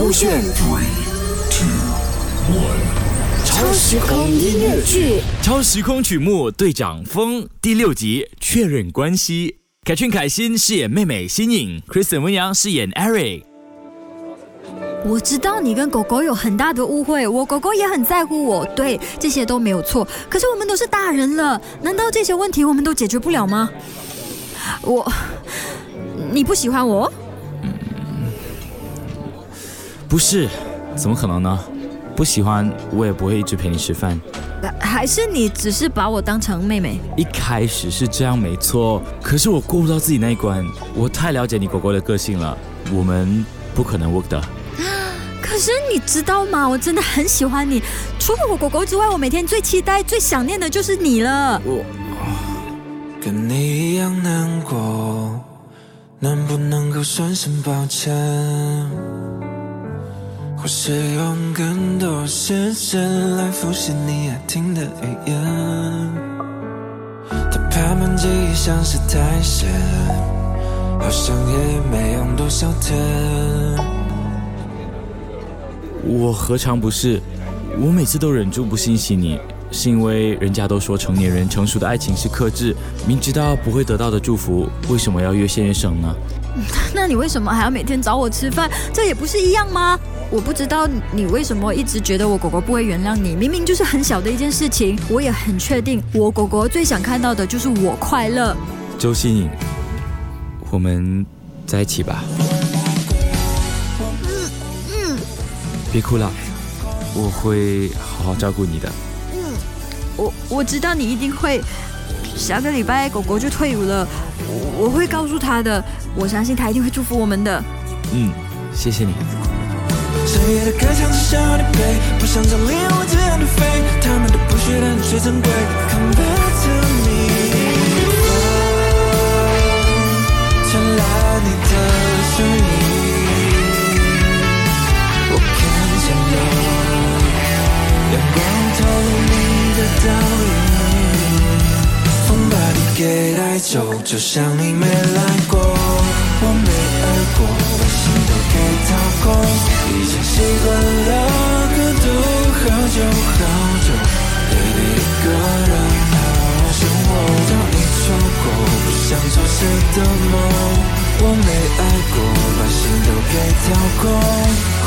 勾选。超时空音乐剧，超时空曲目《队长风》第六集确认关系。凯俊、凯欣饰演妹妹新颖，Kristen 文阳饰演 Eric。我知道你跟狗狗有很大的误会，我狗狗也很在乎我，对这些都没有错。可是我们都是大人了，难道这些问题我们都解决不了吗？我，你不喜欢我？不是，怎么可能呢？不喜欢我也不会一直陪你吃饭。还是你只是把我当成妹妹？一开始是这样没错，可是我过不到自己那一关。我太了解你狗狗的个性了，我们不可能 work 的。可是你知道吗？我真的很喜欢你，除了我狗狗之外，我每天最期待、最想念的就是你了。我跟你一样难过，能不能够说声抱歉？或是用更多时间来复习你爱听的语言？他怕满记忆像是太咸，好像也没用多少天。我何尝不是？我每次都忍住不欣喜你，是因为人家都说成年人成熟的爱情是克制，明知道不会得到的祝福，为什么要越陷越深呢？那你为什么还要每天找我吃饭？这也不是一样吗？我不知道你为什么一直觉得我狗狗不会原谅你，明明就是很小的一件事情。我也很确定，我狗狗最想看到的就是我快乐。周欣颖，我们在一起吧。嗯嗯，别哭了，我会好好照顾你的。嗯，我我知道你一定会。下个礼拜狗狗就退伍了，我会告诉他的。我相信他一定会祝福我们的。嗯，谢谢你。深夜的歌唱只想要你陪，不想像猎物这样的飞，他们都不觉得你最珍贵。Come back to me，传来你的声音，我看见了阳光透露你的倒影，风把你给带走，就像你没来过，我没爱过，把心都给掏好久好久，baby 一个人好好生活。当你错过，不想做谁的梦，我没爱过，把心都给掏空。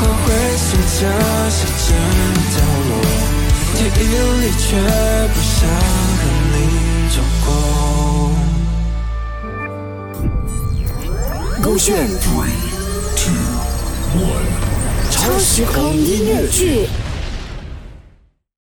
后悔随着时间掉落，记忆里却不想和你走过。勾选。超时空音乐剧。